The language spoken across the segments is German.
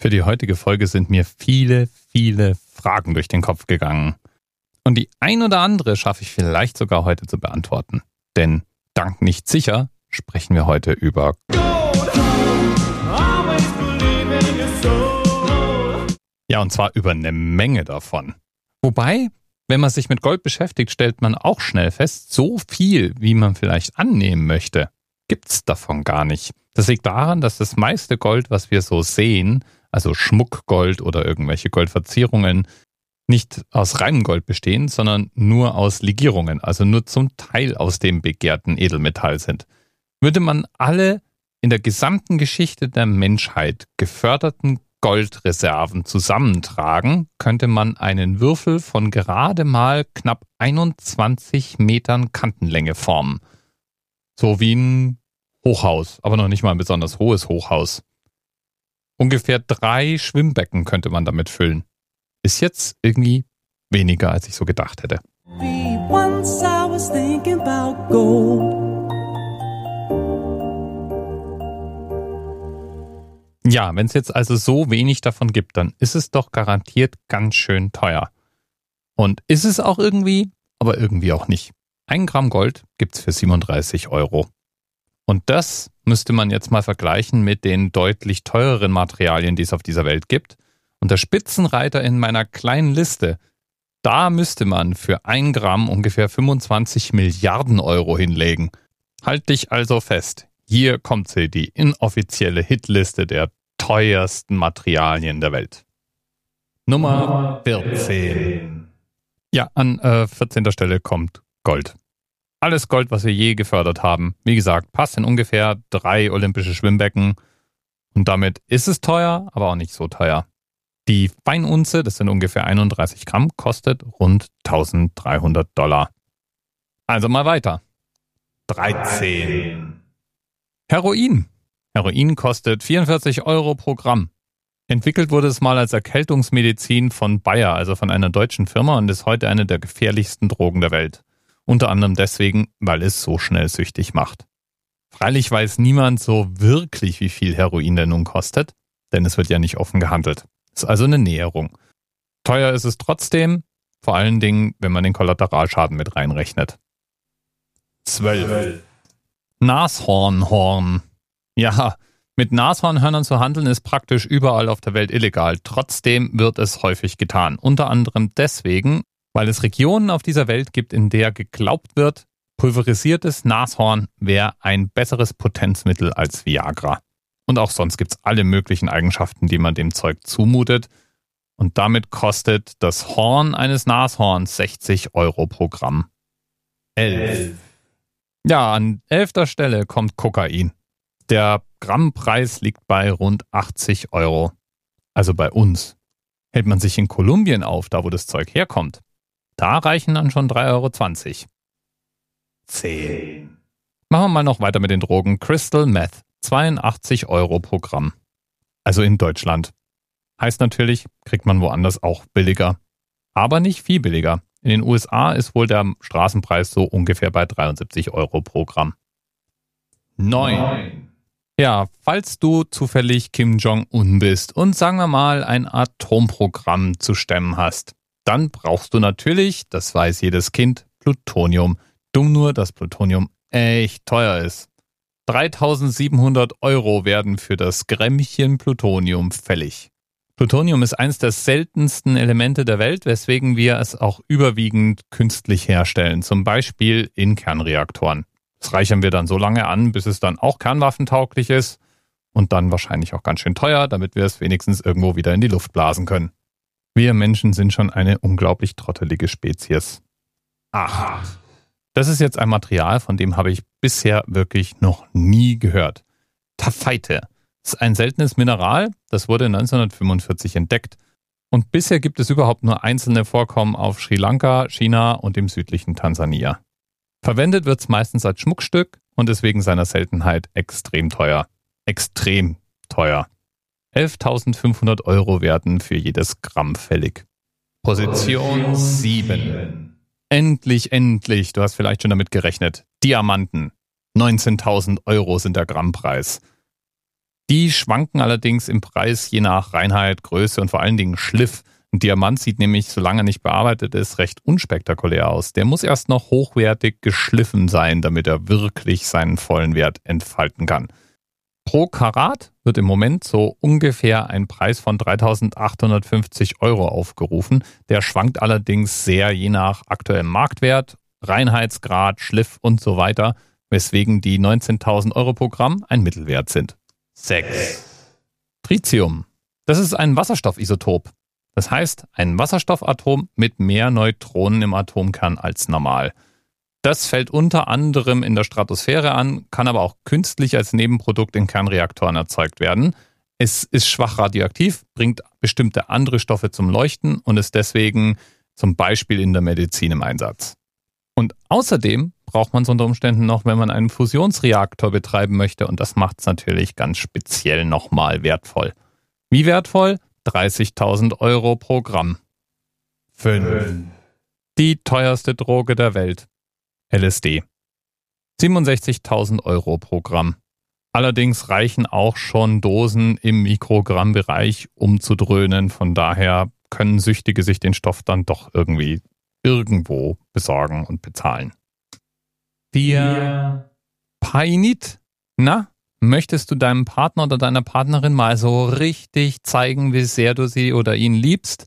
Für die heutige Folge sind mir viele, viele Fragen durch den Kopf gegangen. Und die ein oder andere schaffe ich vielleicht sogar heute zu beantworten. Denn dank nicht sicher sprechen wir heute über Ja, und zwar über eine Menge davon. Wobei, wenn man sich mit Gold beschäftigt, stellt man auch schnell fest, so viel, wie man vielleicht annehmen möchte, gibt's davon gar nicht. Das liegt daran, dass das meiste Gold, was wir so sehen, also Schmuckgold oder irgendwelche Goldverzierungen, nicht aus reinem Gold bestehen, sondern nur aus Legierungen, also nur zum Teil aus dem begehrten Edelmetall sind. Würde man alle in der gesamten Geschichte der Menschheit geförderten Goldreserven zusammentragen, könnte man einen Würfel von gerade mal knapp 21 Metern Kantenlänge formen. So wie ein Hochhaus, aber noch nicht mal ein besonders hohes Hochhaus. Ungefähr drei Schwimmbecken könnte man damit füllen. Ist jetzt irgendwie weniger, als ich so gedacht hätte. Ja, wenn es jetzt also so wenig davon gibt, dann ist es doch garantiert ganz schön teuer. Und ist es auch irgendwie, aber irgendwie auch nicht. Ein Gramm Gold gibt's für 37 Euro. Und das müsste man jetzt mal vergleichen mit den deutlich teureren Materialien, die es auf dieser Welt gibt. Und der Spitzenreiter in meiner kleinen Liste, da müsste man für ein Gramm ungefähr 25 Milliarden Euro hinlegen. Halt dich also fest. Hier kommt sie, die inoffizielle Hitliste der teuersten Materialien der Welt. Nummer 14. Ja, an äh, 14. Stelle kommt Gold. Alles Gold, was wir je gefördert haben. Wie gesagt, passt in ungefähr drei olympische Schwimmbecken. Und damit ist es teuer, aber auch nicht so teuer. Die Feinunze, das sind ungefähr 31 Gramm, kostet rund 1300 Dollar. Also mal weiter. 13. Heroin. Heroin kostet 44 Euro pro Gramm. Entwickelt wurde es mal als Erkältungsmedizin von Bayer, also von einer deutschen Firma, und ist heute eine der gefährlichsten Drogen der Welt. Unter anderem deswegen, weil es so schnell süchtig macht. Freilich weiß niemand so wirklich, wie viel Heroin denn nun kostet, denn es wird ja nicht offen gehandelt. Ist also eine Näherung. Teuer ist es trotzdem, vor allen Dingen, wenn man den Kollateralschaden mit reinrechnet. 12. Nashornhorn. Ja, mit Nashornhörnern zu handeln ist praktisch überall auf der Welt illegal. Trotzdem wird es häufig getan. Unter anderem deswegen, weil es Regionen auf dieser Welt gibt, in der geglaubt wird, pulverisiertes Nashorn wäre ein besseres Potenzmittel als Viagra. Und auch sonst gibt es alle möglichen Eigenschaften, die man dem Zeug zumutet. Und damit kostet das Horn eines Nashorns 60 Euro pro Gramm. 11. Ja, an elfter Stelle kommt Kokain. Der Grammpreis liegt bei rund 80 Euro. Also bei uns. Hält man sich in Kolumbien auf, da wo das Zeug herkommt, da reichen dann schon 3,20 Euro. 10. Machen wir mal noch weiter mit den Drogen. Crystal Meth, 82 Euro pro Gramm. Also in Deutschland. Heißt natürlich, kriegt man woanders auch billiger. Aber nicht viel billiger. In den USA ist wohl der Straßenpreis so ungefähr bei 73 Euro pro Gramm. 9. Ja, falls du zufällig Kim Jong-un bist und sagen wir mal ein Atomprogramm zu stemmen hast, dann brauchst du natürlich, das weiß jedes Kind, Plutonium. Dumm nur, dass Plutonium echt teuer ist. 3700 Euro werden für das Grämmchen Plutonium fällig. Plutonium ist eines der seltensten Elemente der Welt, weswegen wir es auch überwiegend künstlich herstellen, zum Beispiel in Kernreaktoren. Das reichern wir dann so lange an, bis es dann auch kernwaffentauglich ist und dann wahrscheinlich auch ganz schön teuer, damit wir es wenigstens irgendwo wieder in die Luft blasen können. Wir Menschen sind schon eine unglaublich trottelige Spezies. Ach, das ist jetzt ein Material, von dem habe ich bisher wirklich noch nie gehört. Tafeite ist ein seltenes Mineral, das wurde 1945 entdeckt. Und bisher gibt es überhaupt nur einzelne Vorkommen auf Sri Lanka, China und dem südlichen Tansania. Verwendet wird es meistens als Schmuckstück und ist wegen seiner Seltenheit extrem teuer. Extrem teuer. 11.500 Euro werden für jedes Gramm fällig. Position 7. Endlich, endlich, du hast vielleicht schon damit gerechnet. Diamanten. 19.000 Euro sind der Grammpreis. Die schwanken allerdings im Preis je nach Reinheit, Größe und vor allen Dingen Schliff. Ein Diamant sieht nämlich, solange er nicht bearbeitet ist, recht unspektakulär aus. Der muss erst noch hochwertig geschliffen sein, damit er wirklich seinen vollen Wert entfalten kann. Pro Karat wird im Moment so ungefähr ein Preis von 3850 Euro aufgerufen. Der schwankt allerdings sehr je nach aktuellem Marktwert, Reinheitsgrad, Schliff und so weiter, weswegen die 19.000 Euro pro Gramm ein Mittelwert sind. 6. Tritium. Das ist ein Wasserstoffisotop. Das heißt, ein Wasserstoffatom mit mehr Neutronen im Atomkern als normal. Das fällt unter anderem in der Stratosphäre an, kann aber auch künstlich als Nebenprodukt in Kernreaktoren erzeugt werden. Es ist schwach radioaktiv, bringt bestimmte andere Stoffe zum Leuchten und ist deswegen zum Beispiel in der Medizin im Einsatz. Und außerdem braucht man es unter Umständen noch, wenn man einen Fusionsreaktor betreiben möchte und das macht es natürlich ganz speziell nochmal wertvoll. Wie wertvoll? 30.000 Euro pro Gramm. 5. Die teuerste Droge der Welt. LSD. 67.000 Euro pro Gramm. Allerdings reichen auch schon Dosen im Mikrogrammbereich, um zu dröhnen. Von daher können Süchtige sich den Stoff dann doch irgendwie irgendwo besorgen und bezahlen. 4. Painit. Na, Möchtest du deinem Partner oder deiner Partnerin mal so richtig zeigen, wie sehr du sie oder ihn liebst?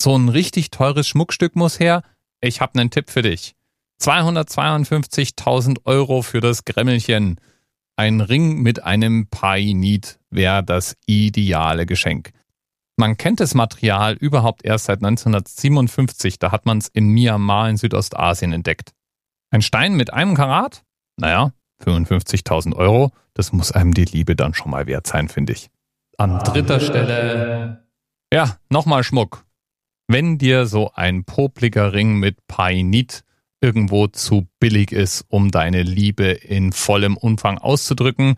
So ein richtig teures Schmuckstück muss her? Ich habe einen Tipp für dich. 252.000 Euro für das Gremmelchen. Ein Ring mit einem Painit wäre das ideale Geschenk. Man kennt das Material überhaupt erst seit 1957, da hat man es in Myanmar in Südostasien entdeckt. Ein Stein mit einem Karat? Naja, 55.000 Euro, das muss einem die Liebe dann schon mal wert sein, finde ich. An dritter Stelle, ja, nochmal Schmuck. Wenn dir so ein popliger Ring mit Painit irgendwo zu billig ist, um deine Liebe in vollem Umfang auszudrücken,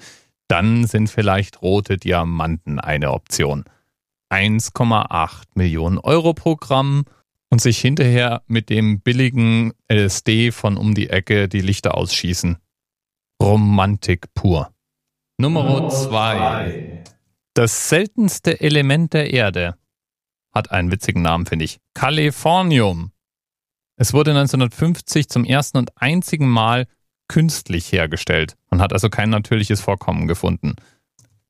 dann sind vielleicht rote Diamanten eine Option. 1,8 Millionen Euro pro Gramm und sich hinterher mit dem billigen LSD von um die Ecke die Lichter ausschießen. Romantik pur. Nummer zwei. Das seltenste Element der Erde hat einen witzigen Namen, finde ich. Californium. Es wurde 1950 zum ersten und einzigen Mal künstlich hergestellt. Man hat also kein natürliches Vorkommen gefunden.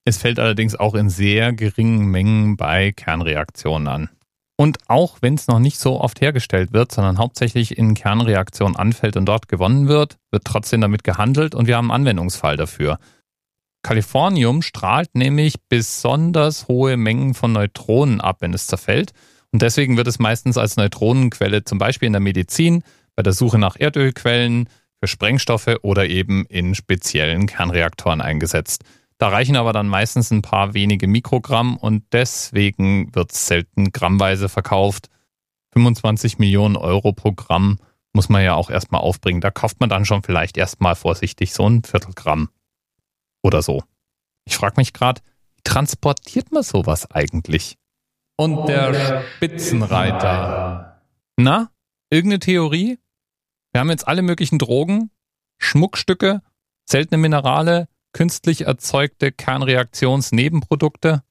Es fällt allerdings auch in sehr geringen Mengen bei Kernreaktionen an. Und auch wenn es noch nicht so oft hergestellt wird, sondern hauptsächlich in Kernreaktionen anfällt und dort gewonnen wird, wird trotzdem damit gehandelt und wir haben einen Anwendungsfall dafür. Kalifornium strahlt nämlich besonders hohe Mengen von Neutronen ab, wenn es zerfällt. Und deswegen wird es meistens als Neutronenquelle zum Beispiel in der Medizin, bei der Suche nach Erdölquellen, für Sprengstoffe oder eben in speziellen Kernreaktoren eingesetzt. Da reichen aber dann meistens ein paar wenige Mikrogramm und deswegen wird es selten grammweise verkauft. 25 Millionen Euro pro Gramm muss man ja auch erstmal aufbringen. Da kauft man dann schon vielleicht erstmal vorsichtig so ein Viertelgramm oder so. Ich frage mich gerade, wie transportiert man sowas eigentlich? Und der Spitzenreiter. Na, irgendeine Theorie? Wir haben jetzt alle möglichen Drogen, Schmuckstücke, seltene Minerale, künstlich erzeugte Kernreaktionsnebenprodukte?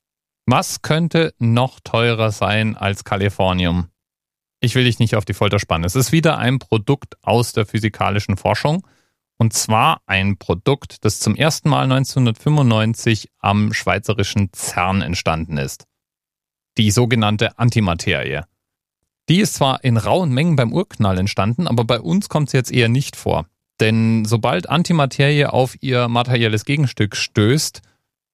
Was könnte noch teurer sein als Kalifornium? Ich will dich nicht auf die Folter spannen. Es ist wieder ein Produkt aus der physikalischen Forschung. Und zwar ein Produkt, das zum ersten Mal 1995 am schweizerischen CERN entstanden ist. Die sogenannte Antimaterie. Die ist zwar in rauen Mengen beim Urknall entstanden, aber bei uns kommt sie jetzt eher nicht vor. Denn sobald Antimaterie auf ihr materielles Gegenstück stößt,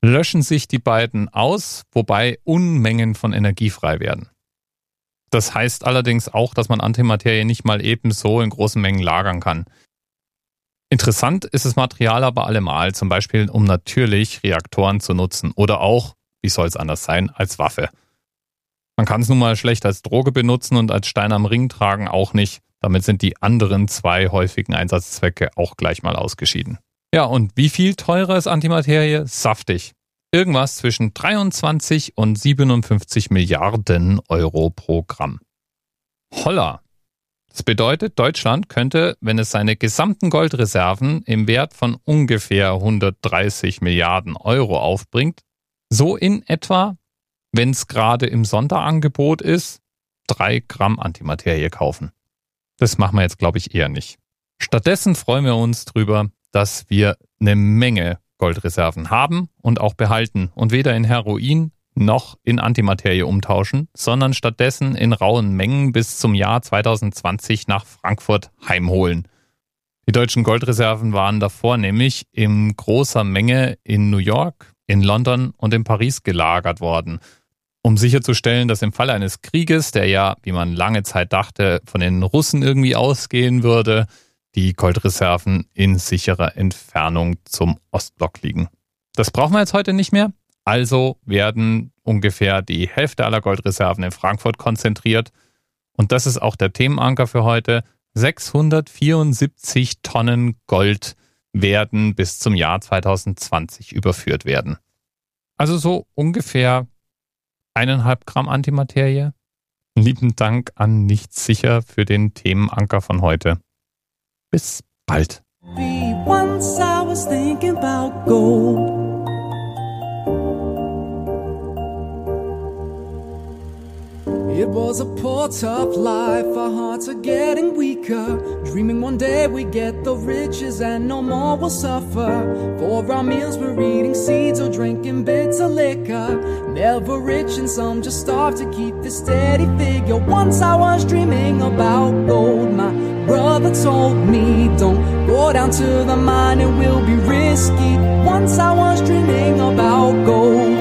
löschen sich die beiden aus, wobei Unmengen von Energie frei werden. Das heißt allerdings auch, dass man Antimaterie nicht mal ebenso in großen Mengen lagern kann. Interessant ist das Material aber allemal, zum Beispiel um natürlich Reaktoren zu nutzen oder auch, wie soll es anders sein, als Waffe. Man kann es nun mal schlecht als Droge benutzen und als Stein am Ring tragen auch nicht. Damit sind die anderen zwei häufigen Einsatzzwecke auch gleich mal ausgeschieden. Ja, und wie viel teurer ist Antimaterie? Saftig. Irgendwas zwischen 23 und 57 Milliarden Euro pro Gramm. Holla. Das bedeutet, Deutschland könnte, wenn es seine gesamten Goldreserven im Wert von ungefähr 130 Milliarden Euro aufbringt, So in etwa, wenn es gerade im Sonderangebot ist, drei Gramm Antimaterie kaufen. Das machen wir jetzt, glaube ich, eher nicht. Stattdessen freuen wir uns drüber, dass wir eine Menge Goldreserven haben und auch behalten und weder in Heroin noch in Antimaterie umtauschen, sondern stattdessen in rauen Mengen bis zum Jahr 2020 nach Frankfurt heimholen. Die deutschen Goldreserven waren davor nämlich in großer Menge in New York, in London und in Paris gelagert worden, um sicherzustellen, dass im Falle eines Krieges, der ja, wie man lange Zeit dachte, von den Russen irgendwie ausgehen würde, die Goldreserven in sicherer Entfernung zum Ostblock liegen. Das brauchen wir jetzt heute nicht mehr. Also werden ungefähr die Hälfte aller Goldreserven in Frankfurt konzentriert. Und das ist auch der Themenanker für heute. 674 Tonnen Gold werden bis zum Jahr 2020 überführt werden. Also so ungefähr eineinhalb Gramm Antimaterie. Lieben Dank an Nichts sicher für den Themenanker von heute. Bis bald. It was a poor, tough life, our hearts are getting weaker. Dreaming one day we get the riches and no more will suffer. For our meals, we're eating seeds or drinking bitter liquor. Never rich, and some just starve to keep this steady figure. Once I was dreaming about gold, my brother told me, Don't go down to the mine, it will be risky. Once I was dreaming about gold.